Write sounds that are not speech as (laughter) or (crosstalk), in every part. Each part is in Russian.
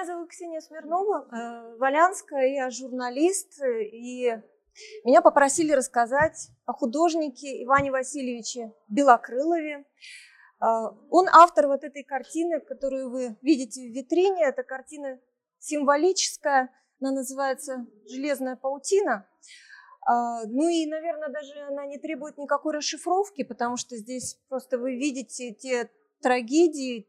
Меня зовут Ксения Смирнова, э, Валянская, я журналист, и меня попросили рассказать о художнике Иване Васильевиче Белокрылове. Э, он автор вот этой картины, которую вы видите в витрине. Это картина символическая, она называется «Железная паутина». Э, ну и, наверное, даже она не требует никакой расшифровки, потому что здесь просто вы видите те трагедии,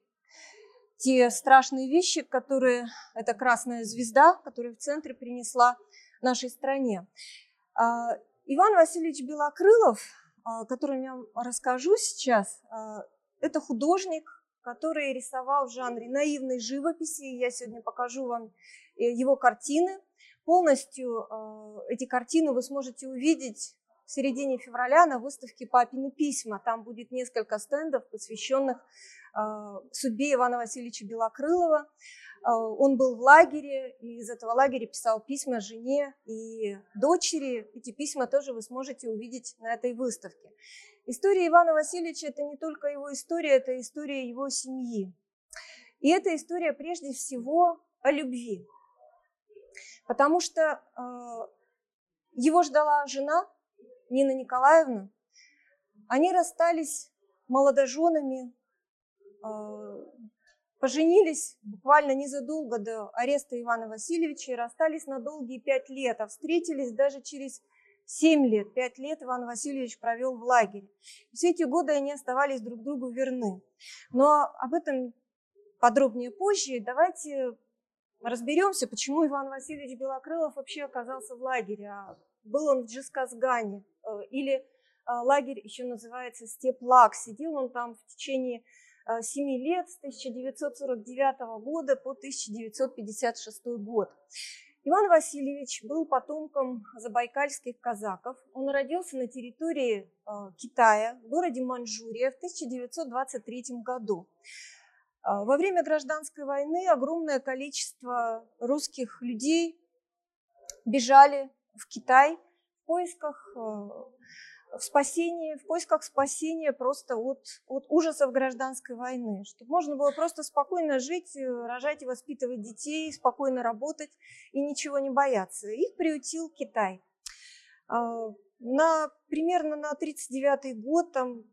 те страшные вещи, которые эта красная звезда, которая в центре принесла нашей стране. А, Иван Васильевич Белокрылов, о котором я расскажу сейчас, а, это художник, который рисовал в жанре наивной живописи. Я сегодня покажу вам э, его картины. Полностью а, эти картины вы сможете увидеть в середине февраля на выставке «Папины письма». Там будет несколько стендов, посвященных а, судьбе Ивана Васильевича Белокрылова. А, он был в лагере, и из этого лагеря писал письма жене и дочери. Эти письма тоже вы сможете увидеть на этой выставке. История Ивана Васильевича – это не только его история, это история его семьи. И это история прежде всего о любви. Потому что э, его ждала жена Нина Николаевна. Они расстались молодоженами, а, поженились буквально незадолго до ареста Ивана Васильевича и расстались на долгие пять лет, а встретились даже через семь лет. Пять лет Иван Васильевич провел в лагере. Все эти годы они оставались друг другу верны. Но об этом подробнее позже. Давайте разберемся, почему Иван Васильевич Белокрылов вообще оказался в лагере. А был он в Джисказгане, э, или э, лагерь еще называется Степлак. Сидел он там в течение 7 э, лет с 1949 года по 1956 год. Иван Васильевич был потомком забайкальских казаков. Он родился на территории Китая, в городе Манчжурия в 1923 году. Во время гражданской войны огромное количество русских людей бежали в Китай в поисках в спасении, в поисках спасения просто от, от ужасов гражданской войны, чтобы можно было просто спокойно жить, э, рожать и воспитывать детей, спокойно работать и ничего не бояться. Их приютил Китай. А, на, примерно на 1939 год там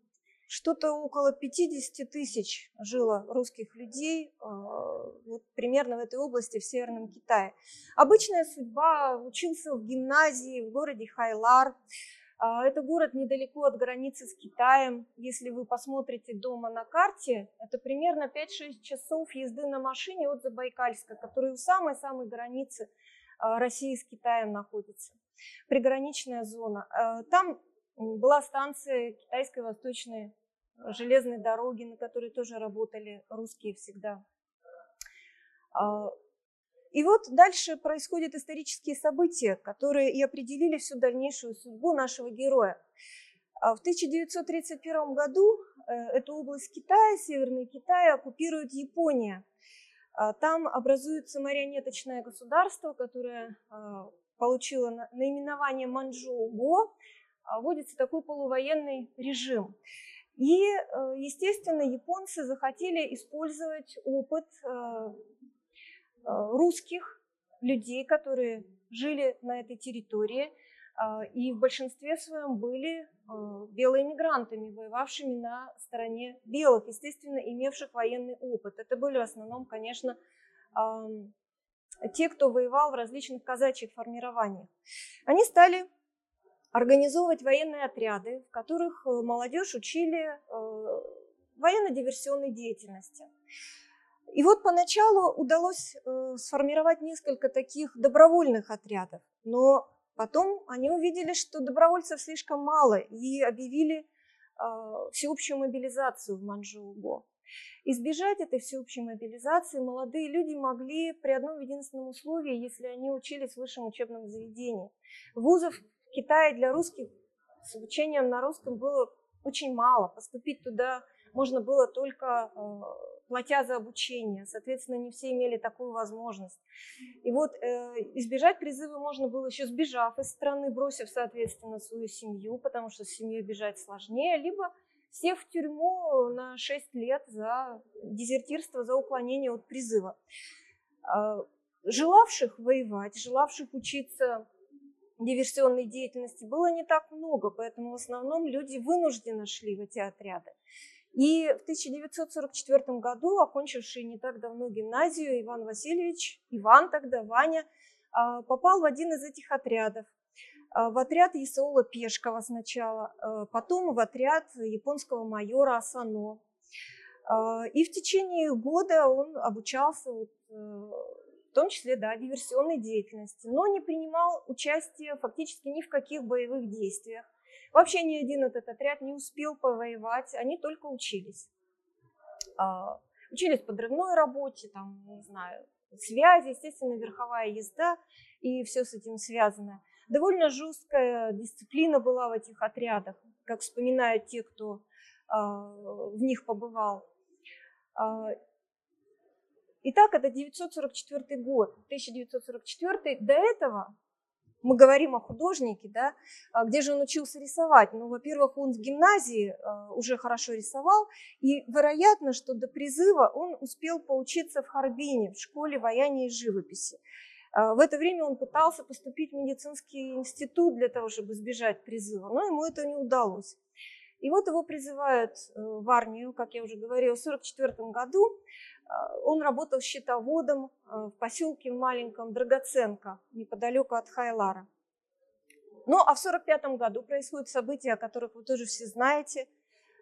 что-то около 50 тысяч жило русских людей а, вот примерно в этой области в Северном Китае. Обычная судьба, учился в гимназии в городе Хайлар, а, это город недалеко от границы с Китаем. Если вы посмотрите дома на карте, это примерно 5-6 часов езды на машине от Забайкальска, который у самой-самой границы а, России с Китаем находится. Приграничная зона. Там была станция китайской восточной железной дороги, на которой тоже работали русские всегда. И вот дальше происходят исторические события, которые и определили всю дальнейшую судьбу нашего героя. А в 1931 году э, эту область Китая, Северный Китай, оккупирует Япония. А там образуется марионеточное государство, которое а, получило наименование Манчжоу-Го, вводится такой полувоенный режим. И, э, естественно, японцы захотели использовать опыт э, Э, русских людей, которые жили на этой территории, а, и в большинстве своем были белые мигрантами, воевавшими на стороне белых, естественно, имевших военный опыт. Это были в основном, конечно, те, кто воевал в различных казачьих формированиях. Они стали организовывать военные отряды, в которых э, молодежь учили военно-диверсионной деятельности. И вот поначалу удалось э, сформировать несколько таких добровольных отрядов, но потом они увидели, что добровольцев слишком мало и объявили э, всеобщую мобилизацию в Манчжоу-Го. Избежать этой всеобщей мобилизации молодые люди могли при одном единственном условии, если они учились в высшем учебном заведении. Вузов в Китае для русских с обучением на русском было очень мало. Поступить туда можно было только э, платя за обучение. Соответственно, не все имели такую возможность. И вот э, избежать призыва можно было еще сбежав из страны, бросив, соответственно, свою семью, потому что с семьей бежать сложнее, либо сев в тюрьму на 6 лет за дезертирство, за уклонение от призыва. Желавших воевать, желавших учиться диверсионной деятельности было не так много, поэтому в основном люди вынужденно шли в эти отряды. И в 1944 году, окончивший не так давно гимназию, Иван Васильевич, Иван тогда, Ваня, а, попал в один из этих отрядов. А, в отряд Исаула Пешкова сначала, а, потом в отряд японского майора Асано. И в течение года он обучался э, том числе, да, диверсионной деятельности, но не принимал участия фактически ни в каких боевых действиях. Вообще ни один этот отряд не успел повоевать, они только учились. А, учились подрывной работе, там, не знаю, связи, естественно, верховая езда и все с этим связано. Довольно жесткая дисциплина была в этих отрядах, как вспоминают те, кто а, в них побывал. Итак, это 944 год. 1944 до этого мы говорим о художнике, да, а где же он учился рисовать? Ну, во-первых, он в гимназии а, уже хорошо рисовал, и вероятно, что до призыва он успел поучиться в Харбине, в школе ваяния и живописи. А, в это время он пытался поступить в медицинский институт для того, чтобы избежать призыва, но ему это не удалось. И вот его призывают э, в армию, как я уже говорила, в 1944 году. А, он работал счетоводом а, в поселке маленьком Драгоценко, неподалеку от Хайлара. Ну, а в 1945 году происходят события, о которых вы тоже все знаете.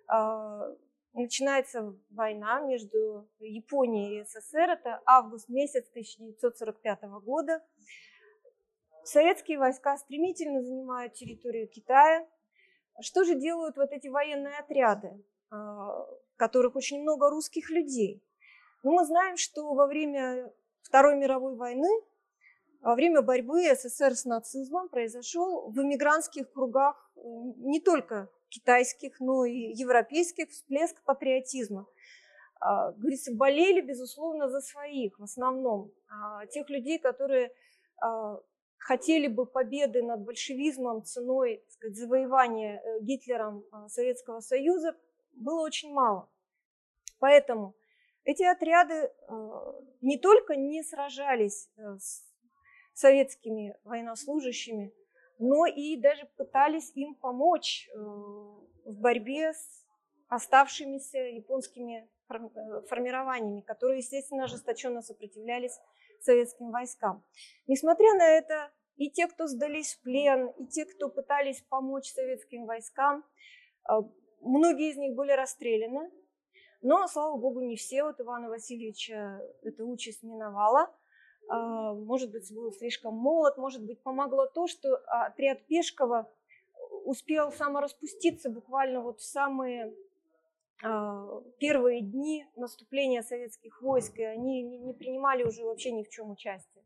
А, начинается война между Японией и СССР. Это август месяц 1945 года. Советские войска стремительно занимают территорию Китая. Что же делают вот эти военные отряды, в которых очень много русских людей? Но ну, мы знаем, что во время Второй мировой войны, во время борьбы СССР с нацизмом произошел в эмигрантских кругах э, не только китайских, но и европейских всплеск патриотизма. А, говорится, болели, безусловно, за своих в основном. А, тех людей, которые а, хотели бы победы над большевизмом ценой так сказать, завоевания э, Гитлером Советского Союза, было очень мало. Поэтому эти отряды э, не только не сражались э, с советскими военнослужащими, но и даже пытались им помочь э, в борьбе с оставшимися японскими формированиями, которые, естественно, ожесточенно сопротивлялись советским войскам. Несмотря на это, и те, кто сдались в плен, и те, кто пытались помочь советским войскам, многие из них были расстреляны, но, слава богу, не все. Вот Ивана Васильевича эта участь миновала. А, может быть, был слишком молод, может быть, помогло то, что отряд Пешкова успел самораспуститься буквально вот в самые а, первые дни наступления советских войск, и они не принимали уже вообще ни в чем участие.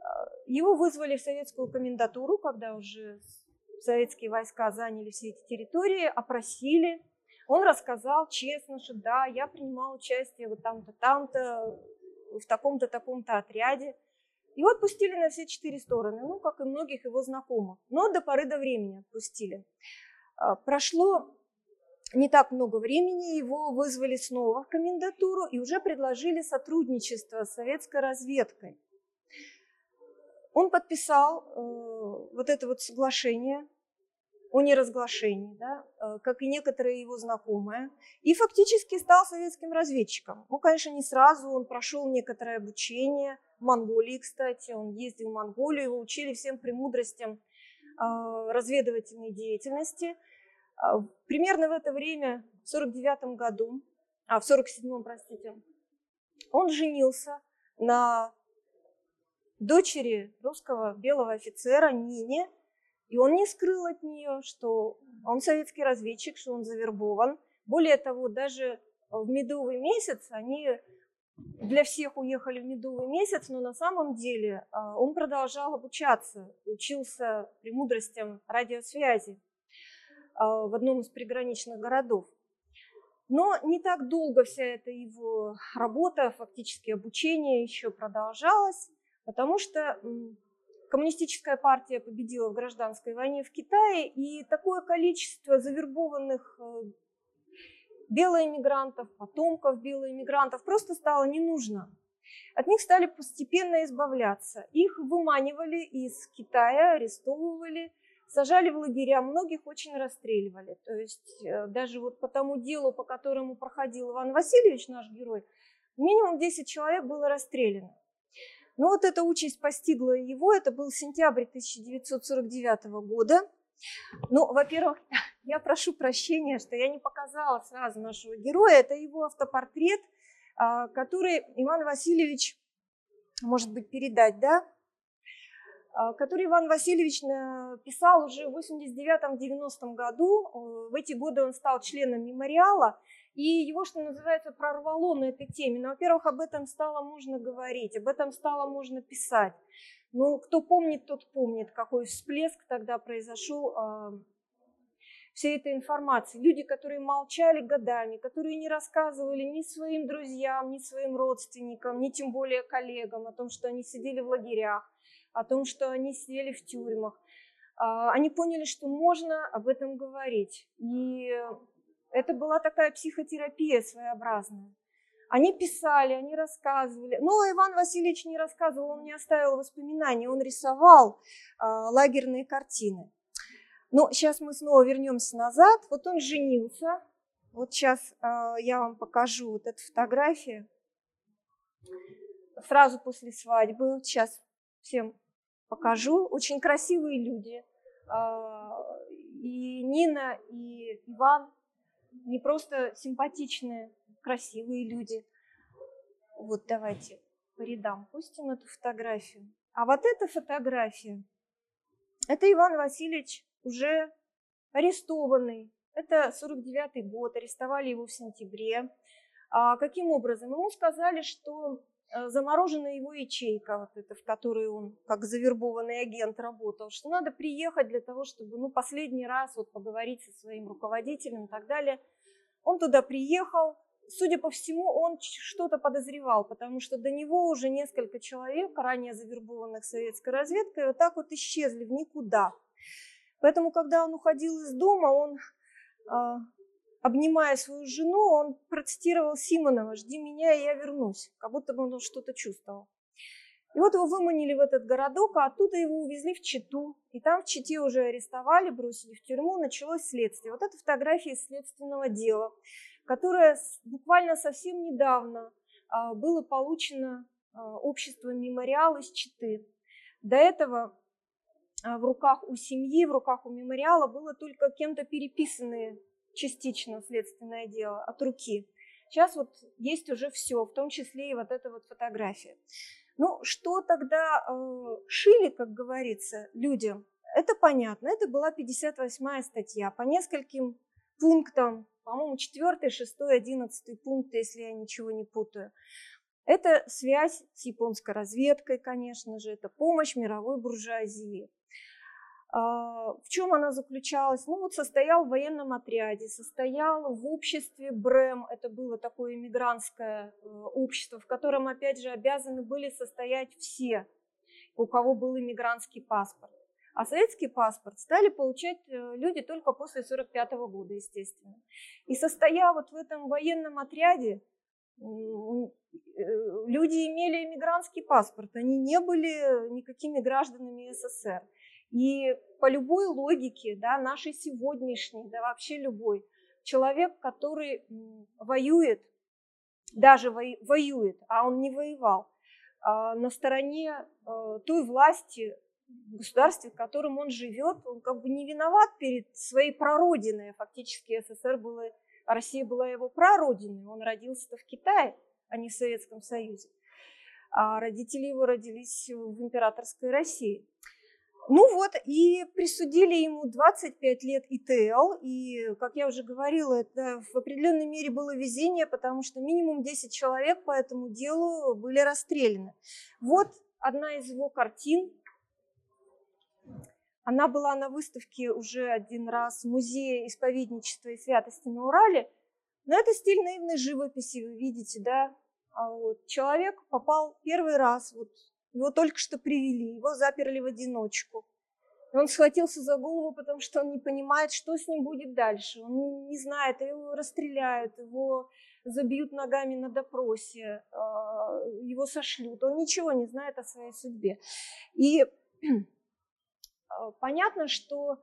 А, его вызвали в советскую комендатуру, когда уже советские войска заняли все эти территории, опросили, он рассказал честно, что да, я принимал участие вот там-то, там-то, в таком-то, таком-то отряде. Его отпустили на все четыре стороны, ну, как и многих его знакомых. Но до поры до времени отпустили. А, прошло не так много времени, его вызвали снова в комендатуру и уже предложили сотрудничество с советской разведкой. Он подписал э, вот это вот соглашение о неразглашении, да, э, как и некоторые его знакомые, и фактически стал советским разведчиком. Ну, конечно, не сразу, он прошел некоторое обучение в Монголии, кстати, он ездил в Монголию, его учили всем премудростям э, разведывательной деятельности. Э, примерно в это время, в 49 году, а, в 47-м, простите, он женился на дочери русского белого офицера Нине, и он не скрыл от нее, что он советский разведчик, что он завербован. Более того, даже в медовый месяц они для всех уехали в медовый месяц, но на самом деле а, он продолжал обучаться, учился премудростям радиосвязи а, в одном из приграничных городов. Но не так долго вся эта его работа, фактически обучение еще продолжалось, потому что коммунистическая партия победила в гражданской войне в Китае, и такое количество завербованных э, белоэмигрантов, потомков белоэмигрантов просто стало не нужно. от них стали постепенно избавляться. Их выманивали из Китая, арестовывали, сажали в лагеря, многих очень расстреливали. То есть э, даже вот по тому делу, по которому проходил Иван Васильевич, наш герой, минимум 10 человек было расстреляно. Но вот эта участь постигла его, это был сентябрь 1949 года. Ну, во-первых, (laughs) я прошу прощения, что я не показала сразу нашего героя. Это его автопортрет, а, который Иван Васильевич, может быть, передать, да? А, который Иван Васильевич писал уже в 89-90 году. В эти годы он стал членом мемориала, и его, что называется, прорвало на этой теме. Но, во-первых, об этом стало можно говорить, об этом стало можно писать. Ну, кто помнит, тот помнит, какой всплеск тогда произошел э, всей этой информации. Люди, которые молчали годами, которые не рассказывали ни своим друзьям, ни своим родственникам, ни тем более коллегам о том, что они сидели в лагерях, о том, что они сидели в тюрьмах. Э, они поняли, что можно об этом говорить. И это была такая психотерапия своеобразная. Они писали, они рассказывали. Но Иван Васильевич не рассказывал, он не оставил воспоминаний, он рисовал э, лагерные картины. Но сейчас мы снова вернемся назад. Вот он женился. Вот сейчас э, я вам покажу вот эту фотографию. Сразу после свадьбы. Сейчас всем покажу. Очень красивые люди. Э, и Нина, и Иван не просто симпатичные красивые люди. Вот давайте по рядам пустим эту фотографию. А вот эта фотография, это Иван Васильевич уже арестованный. Это 49-й год, арестовали его в сентябре. А каким образом? Ему сказали, что заморожена его ячейка, вот эта, в которой он как завербованный агент работал, что надо приехать для того, чтобы ну, последний раз вот поговорить со своим руководителем и так далее. Он туда приехал, судя по всему, он что-то подозревал, потому что до него уже несколько человек, ранее завербованных советской разведкой, вот так вот исчезли в никуда. Поэтому, когда он уходил из дома, он, а, обнимая свою жену, он процитировал Симонова «Жди меня, и я вернусь», как будто бы он что-то чувствовал. И вот его выманили в этот городок, а оттуда его увезли в Читу. И там в Чите уже арестовали, бросили в тюрьму, началось следствие. Вот это фотография из следственного дела которое буквально совсем недавно а, было получено а, обществом мемориал из Читы. До этого а, в руках у семьи, в руках у мемориала было только кем-то переписанное частично следственное дело от руки. Сейчас вот есть уже все, в том числе и вот эта вот фотография. Ну, что тогда э, шили, как говорится, людям? Это понятно. Это была 58-я статья. По нескольким пунктам по-моему, 4, 6, 11 пункт, если я ничего не путаю. Это связь с японской разведкой, конечно же, это помощь мировой буржуазии. А, в чем она заключалась? Ну вот состоял в военном отряде, состоял в обществе БРЭМ, это было такое иммигрантское э, общество, в котором, опять же, обязаны были состоять все, у кого был иммигрантский паспорт. А советский паспорт стали получать э, люди только после 1945 года, естественно. И состоя вот в этом военном отряде, люди имели иммигрантский паспорт, они не были никакими гражданами СССР. И по любой логике, да, нашей сегодняшней, да вообще любой, человек, который воюет, даже воюет, а он не воевал, а на стороне э, той власти, государстве, в котором он живет, он как бы не виноват перед своей прародиной. Фактически СССР было, Россия была его прародиной. Он родился-то в Китае, а не в Советском Союзе. А родители его родились в императорской России. Ну вот, и присудили ему 25 лет ИТЛ, и, как я уже говорила, это в определенной мере было везение, потому что минимум 10 человек по этому делу были расстреляны. Вот одна из его картин, она была на выставке уже один раз в Музее исповедничества и святости на Урале. Но это стиль наивной живописи, вы видите, да? А вот человек попал первый раз, вот его только что привели, его заперли в одиночку. И он схватился за голову, потому что он не понимает, что с ним будет дальше. Он не знает, его расстреляют, его забьют ногами на допросе, а, его сошлют. Он ничего не знает о своей судьбе. И понятно, что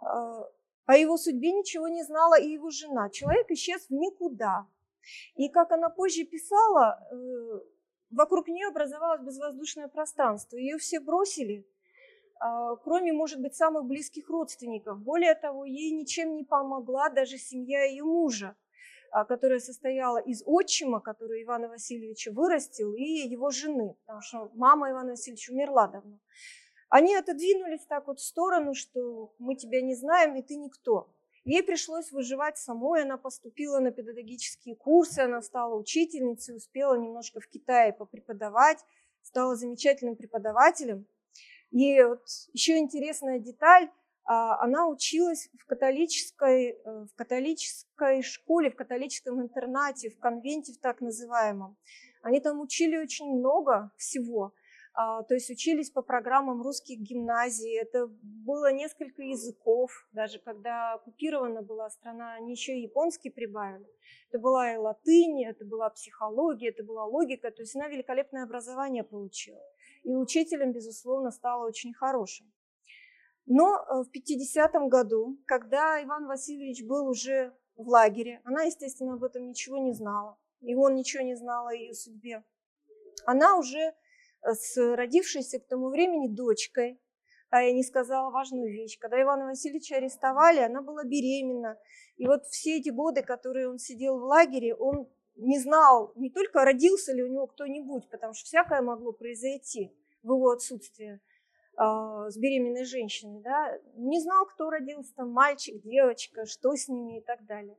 о его судьбе ничего не знала и его жена. Человек исчез в никуда. И как она позже писала, э, вокруг нее образовалось безвоздушное пространство. Ее все бросили, кроме, может быть, самых близких родственников. Более того, ей ничем не помогла даже семья ее мужа, которая состояла из отчима, который Ивана Васильевича вырастил, и его жены, потому что мама Ивана Васильевича умерла давно. Они отодвинулись так вот в сторону, что мы тебя не знаем, и ты никто. Ей пришлось выживать самой, она поступила на педагогические курсы, она стала учительницей, успела немножко в Китае попреподавать, стала замечательным преподавателем. И вот еще интересная деталь, а, она училась в католической, э, в католической школе, в католическом интернате, в конвенте в так называемом. Они там учили очень много всего. А, то есть учились по программам русских гимназий, это было несколько языков, даже когда оккупирована была страна, они еще и японский прибавили. Это была и латынь, это была психология, это была логика, то есть она великолепное образование получила. И учителем, безусловно, стала очень хорошим. Но э, в 50-м году, когда Иван Васильевич был уже в лагере, она, естественно, об этом ничего не знала, и он ничего не знал о ее судьбе. Она уже с родившейся к тому времени дочкой. А я не сказала важную вещь. Когда Ивана Васильевича арестовали, она была беременна. И вот все эти годы, которые он сидел в лагере, он не знал не только родился ли у него кто-нибудь, потому что всякое могло произойти в его отсутствие э, с беременной женщиной, да, не знал, кто родился, там мальчик, девочка, что с ними и так далее.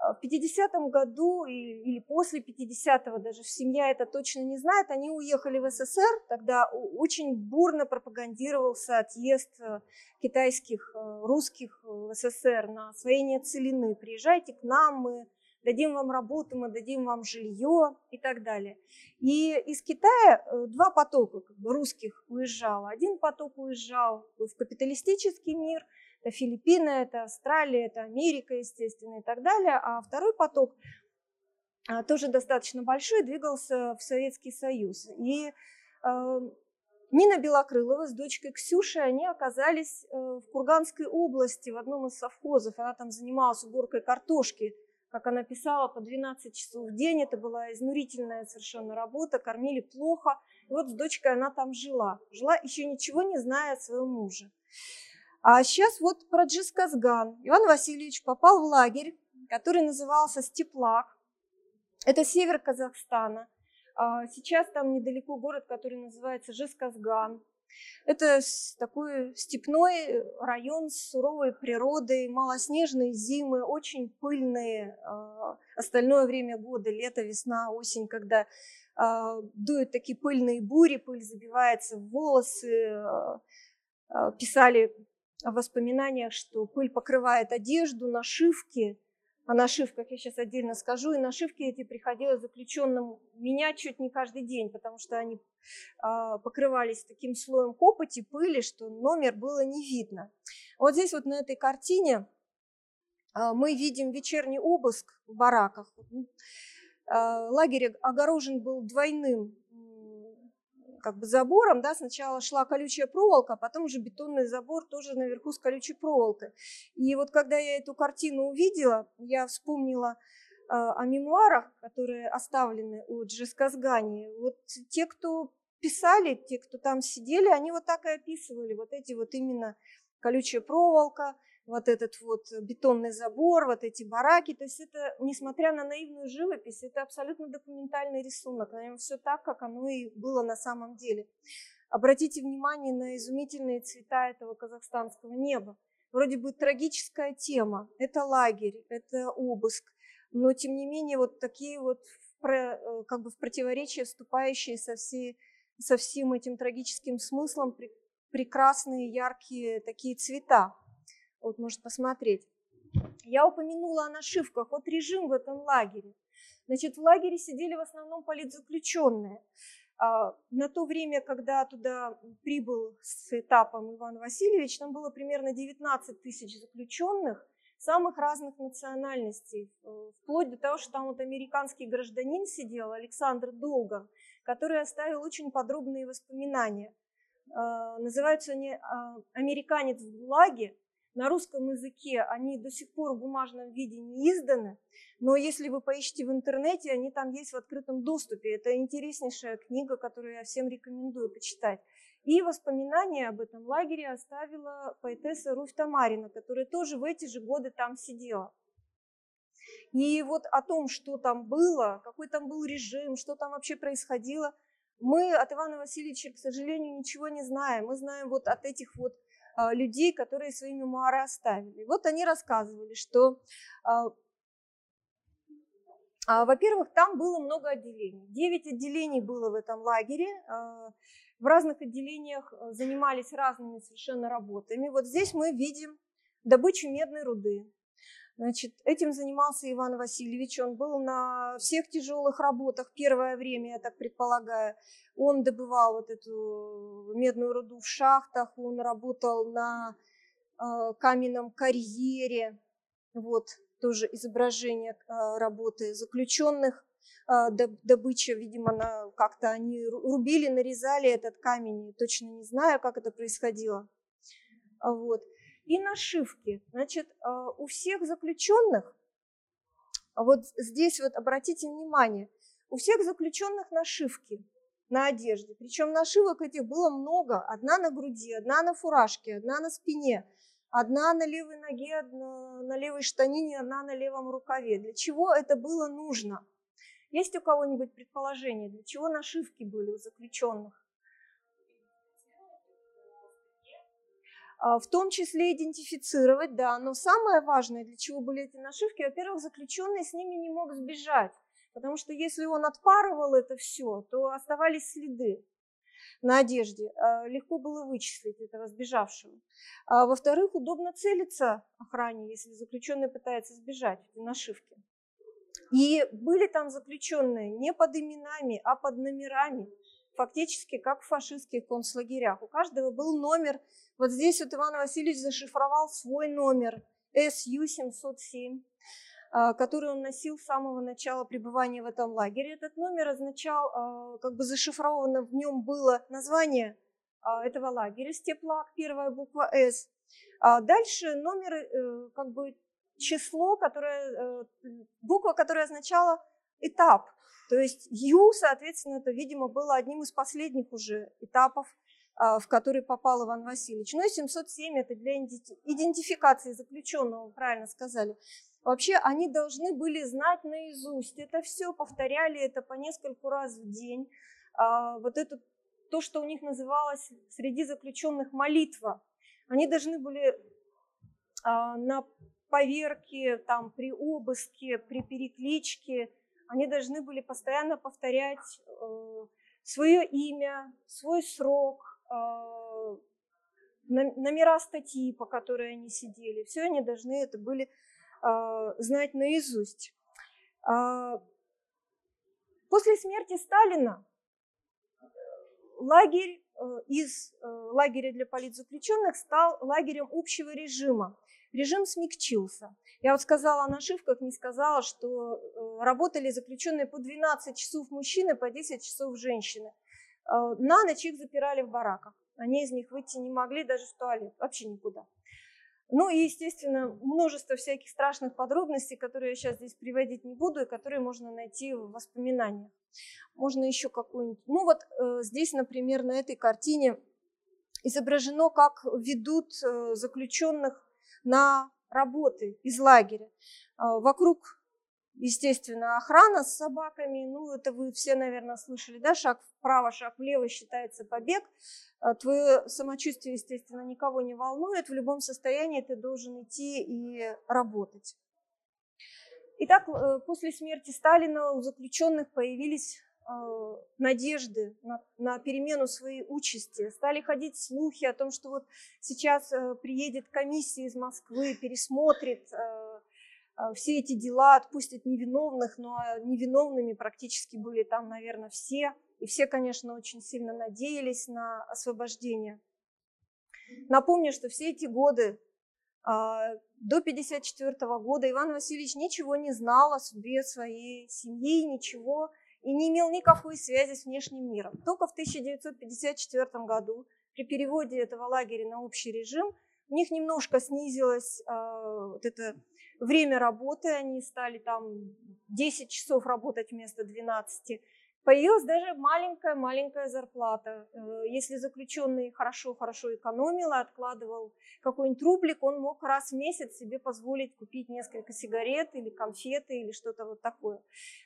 А, в 50-м году или после 50-го, даже семья это точно не знает, они уехали в СССР, тогда очень бурно пропагандировался отъезд э, китайских, э, русских в СССР на освоение целины. Приезжайте к нам, мы дадим вам работу, мы дадим вам жилье и так далее. И из Китая э, два потока как бы, русских уезжало. Один поток уезжал в капиталистический мир – это Филиппины, это Австралия, это Америка, естественно, и так далее. А второй поток а, тоже достаточно большой, двигался в Советский Союз. И э, Нина Белокрылова с дочкой Ксюшей, они оказались э, в Курганской области в одном из совхозов. Она там занималась уборкой картошки, как она писала, по 12 часов в день. Это была изнурительная совершенно работа, кормили плохо. И вот с дочкой она там жила. Жила еще ничего не зная о своем муже. А сейчас вот про Джисказган. Иван Васильевич попал в лагерь, который назывался Степлак. Это север Казахстана. А сейчас там недалеко город, который называется Жесказган. Это такой степной район с суровой природой, малоснежные зимы, очень пыльные а, остальное время года, лето, весна, осень, когда а, дуют такие пыльные бури, пыль забивается в волосы, писали в воспоминаниях, что пыль покрывает одежду, нашивки. О нашивках я сейчас отдельно скажу. И нашивки эти приходилось заключенным менять чуть не каждый день, потому что они а, покрывались таким слоем копоти, пыли, что номер было не видно. Вот здесь вот на этой картине а, мы видим вечерний обыск в бараках. А, лагерь огорожен был двойным как бы забором, да, сначала шла колючая проволока, а потом уже бетонный забор тоже наверху с колючей проволокой. И вот когда я эту картину увидела, я вспомнила э, о мемуарах, которые оставлены у Джесказгани. Вот те, кто писали, те, кто там сидели, они вот так и описывали вот эти вот именно колючая проволока, вот этот вот бетонный забор, вот эти бараки. То есть это, несмотря на наивную живопись, это абсолютно документальный рисунок. Наверное, все так, как оно и было на самом деле. Обратите внимание на изумительные цвета этого казахстанского неба. Вроде бы трагическая тема. Это лагерь, это обыск. Но, тем не менее, вот такие вот э, как бы в противоречие вступающие со, всей, со всем этим трагическим смыслом прекрасные, яркие такие цвета вот может посмотреть. Я упомянула о нашивках. Вот режим в этом лагере. Значит, в лагере сидели в основном политзаключенные. А, на то время, когда туда прибыл с этапом Иван Васильевич, там было примерно 19 тысяч заключенных. самых разных национальностей, вплоть до того, что там вот американский гражданин сидел, Александр Долган, который оставил очень подробные воспоминания. Называются они «Американец в ГУЛАГе», на русском языке они до сих пор в бумажном виде не изданы, но если вы поищете в интернете, они там есть в открытом доступе. Это интереснейшая книга, которую я всем рекомендую почитать. И воспоминания об этом лагере оставила поэтесса Руфь Тамарина, которая тоже в эти же годы там сидела. И вот о том, что там было, какой там был режим, что там вообще происходило, мы от Ивана Васильевича, к сожалению, ничего не знаем. Мы знаем вот от этих вот людей, которые свои мемуары оставили. Вот они рассказывали, что, а, а, во-первых, там было много отделений. Девять отделений было в этом лагере. В разных отделениях занимались разными совершенно работами. Вот здесь мы видим добычу медной руды, Значит, этим занимался Иван Васильевич. Он был на всех тяжелых работах первое время, я так предполагаю. Он добывал вот эту медную руду в шахтах, он работал на э, каменном карьере. Вот тоже изображение э, работы заключенных. Э, добыча, видимо, на, как-то они рубили, нарезали этот камень, точно не знаю, как это происходило. Вот и нашивки. Значит, а, у всех заключенных, вот здесь вот обратите внимание, у всех заключенных нашивки на одежде. Причем нашивок этих было много. Одна на груди, одна на фуражке, одна на спине, одна на левой ноге, одна на левой штанине, одна на левом рукаве. Для чего это было нужно? Есть у кого-нибудь предположение, для чего нашивки были у заключенных? В том числе идентифицировать, да, но самое важное, для чего были эти нашивки, во-первых, заключенный с ними не мог сбежать, потому что если он отпарывал это все, то оставались следы на одежде, а, легко было вычислить этого сбежавшего. А, во-вторых, удобно целиться охране, если заключенный пытается сбежать, эти нашивки. И были там заключенные не под именами, а под номерами фактически как в фашистских концлагерях. У каждого был номер. Вот здесь вот Иван Васильевич зашифровал свой номер СЮ-707, а, который он носил с самого начала пребывания в этом лагере. Этот номер означал, а, как бы зашифровано в нем было название а, этого лагеря, степлаг, первая буква «С». Дальше номер, э, как бы число, которое, э, буква, которая означала этап – то есть Ю, соответственно, это, видимо, было одним из последних уже этапов, а, в который попал Иван Васильевич. Ну и 707 это для идентификации заключенного, правильно сказали. Вообще они должны были знать наизусть. Это все повторяли, это по нескольку раз в день. А, вот это то, что у них называлось среди заключенных молитва. Они должны были а, на поверке, там, при обыске, при перекличке, они должны были постоянно повторять э, свое имя, свой срок, э, номера статьи, по которой они сидели. Все они должны это были э, знать наизусть. А, после смерти Сталина лагерь из лагеря для политзаключенных стал лагерем общего режима режим смягчился. Я вот сказала о нашивках, не сказала, что э, работали заключенные по 12 часов мужчины, по 10 часов женщины. Э, на ночь их запирали в бараках. Они из них выйти не могли даже в туалет, вообще никуда. Ну и, естественно, множество всяких страшных подробностей, которые я сейчас здесь приводить не буду, и которые можно найти в воспоминаниях. Можно еще какую-нибудь. Ну вот э, здесь, например, на этой картине изображено, как ведут заключенных на работы из лагеря. А, вокруг, естественно, охрана с собаками. Ну, это вы все, наверное, слышали, да? Шаг вправо, шаг влево считается побег. А, твое самочувствие, естественно, никого не волнует. В любом состоянии ты должен идти и работать. Итак, э, после смерти Сталина у заключенных появились надежды на, на перемену своей участи. Стали ходить слухи о том, что вот сейчас э, приедет комиссия из Москвы, пересмотрит э, э, все эти дела, отпустят невиновных, но невиновными практически были там, наверное, все. И все, конечно, очень сильно надеялись на освобождение. Напомню, что все эти годы А, до 1954 года Иван Васильевич ничего не знал о судьбе своей семьи, ничего, и не имел никакой связи с внешним миром. Только в 1954 году при переводе этого лагеря на общий режим у них немножко снизилось э, вот это время работы, они стали там 10 часов работать вместо 12. Появилась даже маленькая-маленькая зарплата. Э, если заключенный хорошо-хорошо экономил, откладывал какой-нибудь рублик, он мог раз в месяц себе позволить купить несколько сигарет или конфеты или что-то вот такое.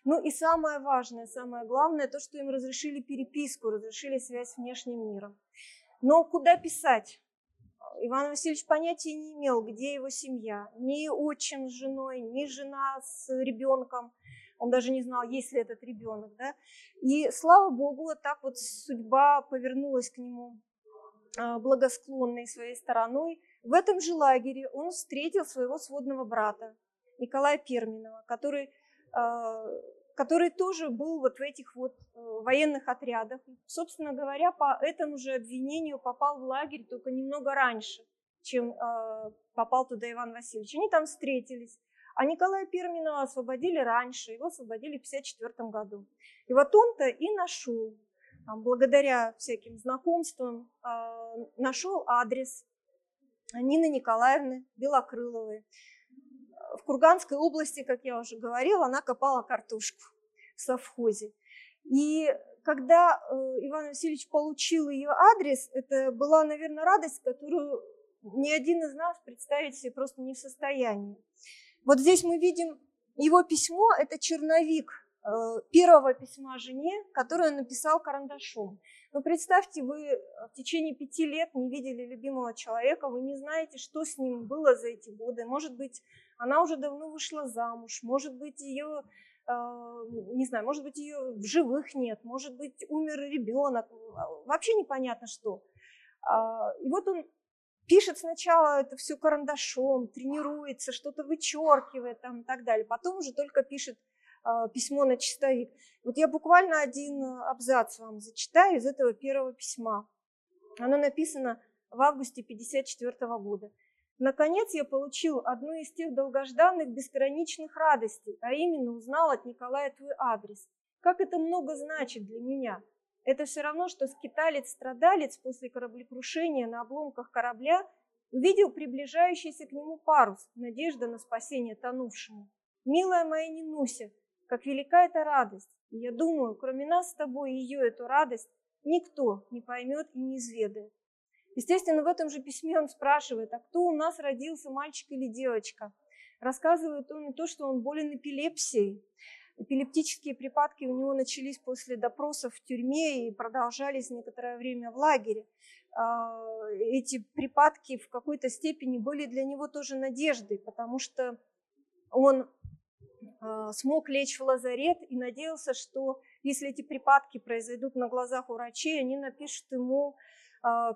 Ну и самое важное, самое главное, то, что им разрешили переписку, разрешили связь с внешним миром. Но куда писать? Иван Васильевич понятия не имел, где его семья. Ни отчим с женой, ни жена с ребенком. Он даже не знал, есть ли этот ребенок. Да? И слава богу, вот так вот судьба повернулась к нему а, благосклонной своей стороной. В этом же лагере он встретил своего сводного брата Николая Перминова, который а, который тоже был вот в этих вот э, военных отрядах. Собственно говоря, по этому же обвинению попал в лагерь только немного раньше, чем э, попал туда Иван Васильевич. Они там встретились. А Николая Перминова освободили раньше, его освободили в 1954 году. И вот он-то и нашел, благодаря всяким знакомствам, э, нашел адрес Нины Николаевны Белокрыловой в Курганской области, как я уже говорила, она копала картошку в совхозе. И когда э, Иван Васильевич получил ее адрес, это была, наверное, радость, которую ни один из нас представить себе просто не в состоянии. Вот здесь мы видим его письмо, это черновик э, первого письма жене, которое он написал карандашом. Но представьте, вы в течение пяти лет не видели любимого человека, вы не знаете, что с ним было за эти годы. Может быть, она уже давно вышла замуж, может быть, ее, а, не знаю, может быть, ее в живых нет, может быть, умер ребенок, вообще непонятно что. А, и вот он пишет сначала это все карандашом, тренируется, что-то вычеркивает там и так далее, потом уже только пишет а, письмо на чистовик. Вот я буквально один абзац вам зачитаю из этого первого письма. Оно написано в августе 1954 года. Наконец я получил одну из тех долгожданных безграничных радостей, а именно узнал от Николая твой адрес. Как это много значит для меня. Это все равно, что скиталец-страдалец после кораблекрушения на обломках корабля увидел приближающийся к нему парус, надежда на спасение тонувшему. Милая моя Нинуся, как велика эта радость. И я думаю, кроме нас с тобой ее эту радость никто не поймет и не изведает. Естественно, в этом же письме он спрашивает, а кто у нас родился, мальчик или девочка? Рассказывает он и то, что он болен эпилепсией. Эпилептические припадки у него начались после допросов в тюрьме и продолжались некоторое время в лагере. А, эти припадки в какой-то степени были для него тоже надеждой, потому что он а, смог лечь в лазарет и надеялся, что если эти припадки произойдут на глазах у врачей, они напишут ему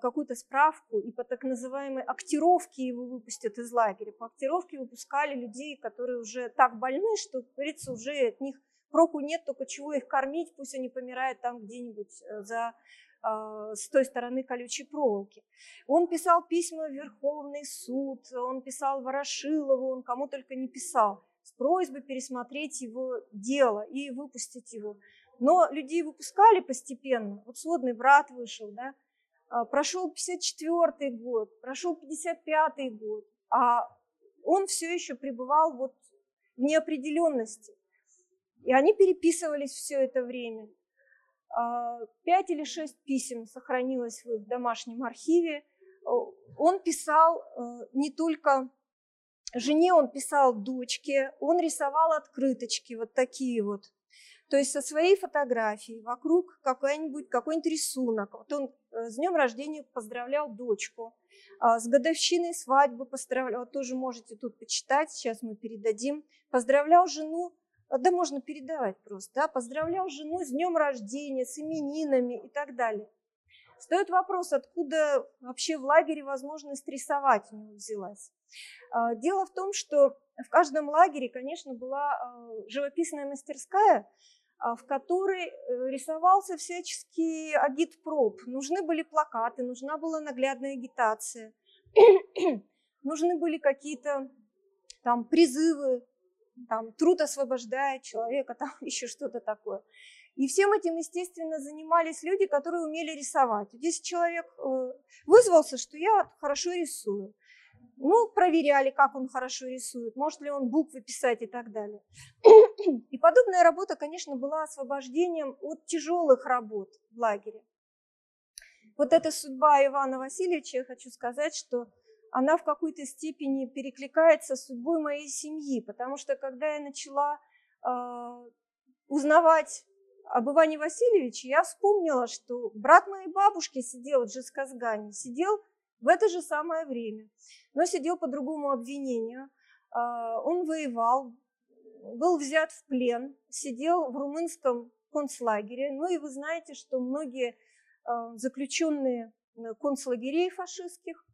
какую-то справку, и по так называемой актировке его выпустят из лагеря. По актировке выпускали людей, которые уже так больны, что, как говорится, уже от них проку нет, только чего их кормить, пусть они помирают там где-нибудь э, за а, с той стороны колючей проволоки. Он писал письма в Верховный суд, он писал Ворошилову, он кому только не писал, с просьбой пересмотреть его дело и выпустить его. Но людей выпускали постепенно. Вот сводный брат вышел, да, а, прошел 54 год, прошел 55 год, а он все еще пребывал вот в неопределенности. И они переписывались все это время. А, пять или шесть писем сохранилось в их домашнем архиве. Он писал э, не только жене, он писал дочке, он рисовал открыточки вот такие вот. То есть со своей фотографией вокруг какой-нибудь какой-нибудь рисунок. Вот он э, с днем рождения поздравлял дочку, а, с годовщиной свадьбы поздравлял, тоже можете тут почитать, сейчас мы передадим. Поздравлял жену, а, да можно передавать просто, да, поздравлял жену с днем рождения, с именинами и так далее. Встает вопрос, откуда вообще в лагере возможность рисовать у него взялась. А, дело в том, что в каждом лагере, конечно, была живописная мастерская, в которой э, рисовался всяческий агитпроп. Нужны были плакаты, нужна была наглядная агитация. (clears throat) нужны были какие-то там призывы, там труд освобождает человека, (laughs) там еще что-то такое. И всем этим, естественно, занимались люди, которые умели рисовать. Здесь человек э, вызвался, что я хорошо рисую. Ну, проверяли, как он хорошо рисует, может ли он буквы писать и так далее. И подобная работа, конечно, была освобождением от тяжелых работ в лагере. Вот эта судьба Ивана Васильевича, я хочу сказать, что она в какой-то степени перекликается с судьбой моей семьи, потому что когда я начала э, узнавать об Иване Васильевиче, я вспомнила, что брат моей бабушки сидел в Джисказгане, сидел в это же самое время, но сидел по другому обвинению. Э, он воевал, был взят в плен, сидел в румынском концлагере. Ну и вы знаете, что многие а, заключенные э, концлагерей фашистских,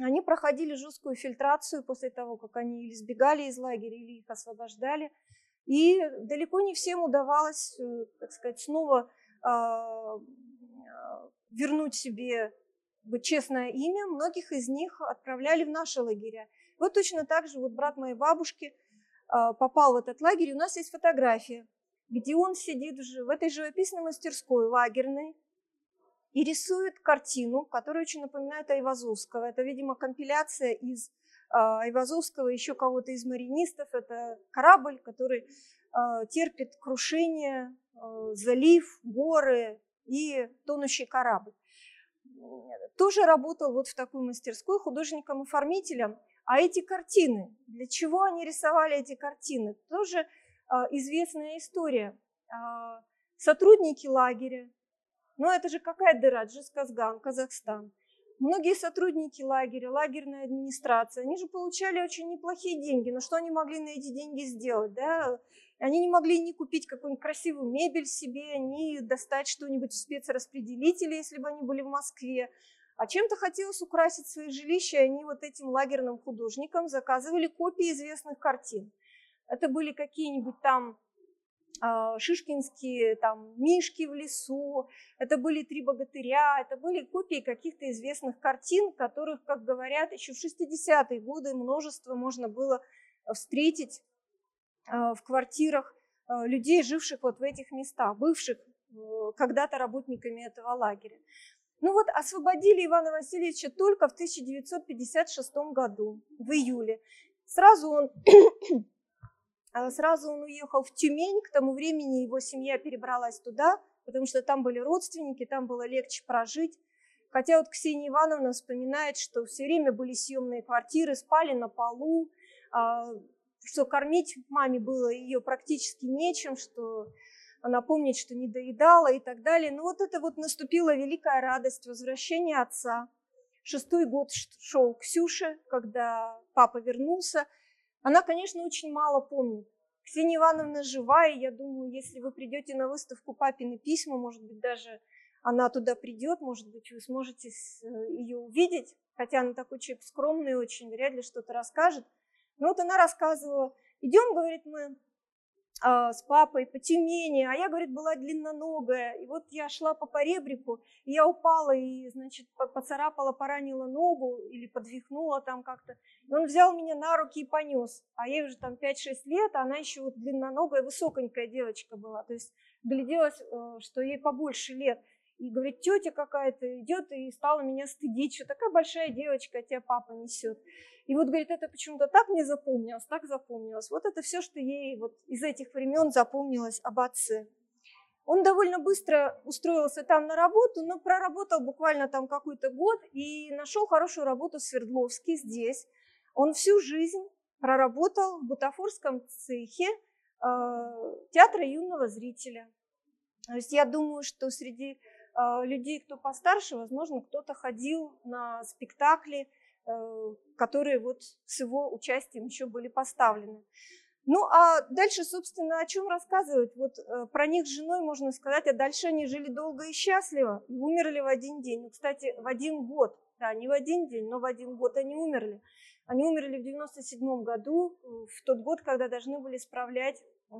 они проходили жесткую фильтрацию после того, как они или сбегали из лагеря, или их освобождали. И далеко не всем удавалось, э, так сказать, снова а, вернуть себе честное имя. Многих из них отправляли в наши лагеря. Вот точно так же вот брат моей бабушки а, попал в этот лагерь. У нас есть фотография, где он сидит в этой живописной мастерской лагерной, и рисует картину, которая очень напоминает Айвазовского. Это, видимо, компиляция из а, Айвазовского, еще кого-то из маринистов. Это корабль, который а, терпит крушение, залив, горы и тонущий корабль. Тоже работал вот в такой мастерской художником-оформителем. А эти картины, для чего они рисовали эти картины, тоже известная история. Сотрудники лагеря, но это же какая дыра? Джисказган, Казахстан. Многие сотрудники лагеря, лагерная администрация, они же получали очень неплохие деньги. Но что они могли на эти деньги сделать? Да? Они не могли ни купить какую-нибудь красивую мебель себе, ни достать что-нибудь в спецраспределителе, если бы они были в Москве. А чем-то хотелось украсить свои жилища, и они вот этим лагерным художникам заказывали копии известных картин. Это были какие-нибудь там а, шишкинские там мишки в лесу, это были три богатыря, это были копии каких-то известных картин, которых, как говорят, еще в 60-е годы множество можно было встретить в квартирах а, людей, живших вот в этих местах, бывших э, когда-то работниками этого лагеря. Ну вот освободили Ивана Васильевича только в 1956 году, в июле. Сразу он (coughs) а сразу он уехал в Тюмень, к тому времени его семья перебралась туда, потому что там были родственники, там было легче прожить. Хотя вот Ксения Ивановна вспоминает, что все время были съемные квартиры, спали на полу, а, что кормить маме было ее практически нечем, что она помнит, что не доедала и так далее. Но вот это вот наступила великая радость возвращения отца. Шестой год шел Ксюше, когда папа вернулся – она, конечно, очень мало помнит. Ксения Ивановна живая, я думаю, если вы придете на выставку «Папины письма», может быть, даже она туда придет, может быть, вы сможете э, ее увидеть, хотя она такой человек скромный очень, вряд ли что-то расскажет. Но вот она рассказывала, идем, говорит, мы а, с папой по Тюмени, а я, говорит, была длинноногая. И вот я шла по поребрику, и я упала и, значит, поцарапала, поранила ногу или подвихнула там как-то. И он взял меня на руки и понес. А ей уже там 5-6 лет, а она еще вот длинноногая, высоконькая девочка была. То есть гляделась, э, что ей побольше лет. И говорит, тетя какая-то идет и стала меня стыдить, что такая большая девочка, тебя папа несет. И вот, говорит, это почему-то так не запомнилось, так запомнилось. Вот это все, что ей вот из этих времен запомнилось об отце. Он довольно быстро устроился там на работу, но проработал буквально там какой-то год и нашел хорошую работу в Свердловске здесь. Он всю жизнь проработал в бутафорском цехе э, театра юного зрителя. То есть я думаю, что среди людей, кто постарше, возможно, кто-то ходил на спектакли Э, которые вот с его участием еще были поставлены. Ну а дальше, собственно, о чем рассказывать? Вот э, про них с женой можно сказать, а дальше они жили долго и счастливо и умерли в один день. Ну, кстати, в один год, да, не в один день, но в один год они умерли. Они умерли в 97 году, в тот год, когда должны были справлять э,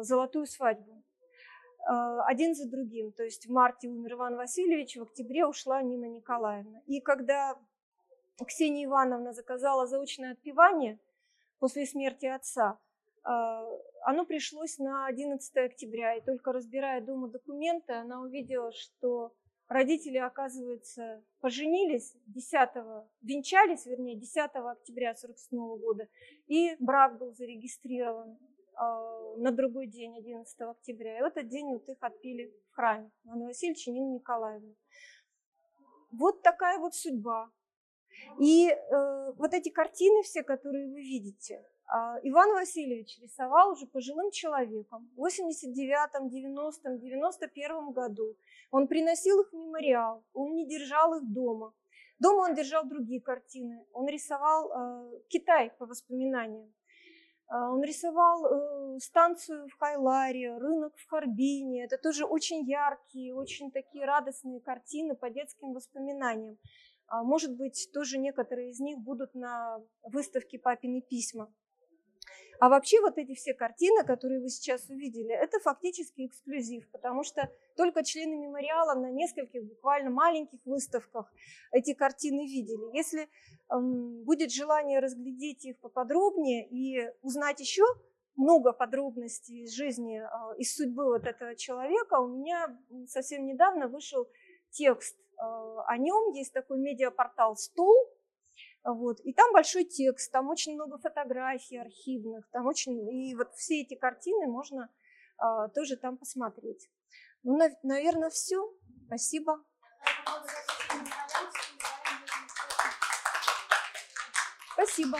золотую свадьбу. Один за другим. То есть в марте умер Иван Васильевич, в октябре ушла Нина Николаевна. И когда Ксения Ивановна заказала заочное отпевание после смерти отца. А, оно пришлось на 11 октября, и только разбирая дома документы, она увидела, что родители, оказывается, поженились 10 венчались, вернее, 10 октября 1947 года, и брак был зарегистрирован э, на другой день, 11 октября. И в этот день вот их отпили в храме Анна Васильевича и Николаевна. Вот такая вот судьба. И э, вот эти картины все, которые вы видите, э, Иван Васильевич рисовал уже пожилым человеком в 89-м, 90-м, 91-м году. Он приносил их в мемориал, он не держал их дома. Дома он держал другие картины. Он рисовал э, Китай по воспоминаниям. Э, он рисовал э, станцию в Хайларе, рынок в Харбине. Это тоже очень яркие, очень такие радостные картины по детским воспоминаниям. А может быть, тоже некоторые из них будут на выставке «Папины письма». А вообще вот эти все картины, которые вы сейчас увидели, это фактически эксклюзив, потому что только члены мемориала на нескольких буквально маленьких выставках эти картины видели. Если эм, будет желание разглядеть их поподробнее и узнать еще много подробностей из жизни, э, из судьбы вот этого человека, у меня совсем недавно вышел текст э, о нем, есть такой медиапортал «Стол», вот. И там большой текст, там очень много фотографий архивных, там очень... И вот все эти картины можно а, тоже там посмотреть. Ну, на, наверное, все. Спасибо. Спасибо.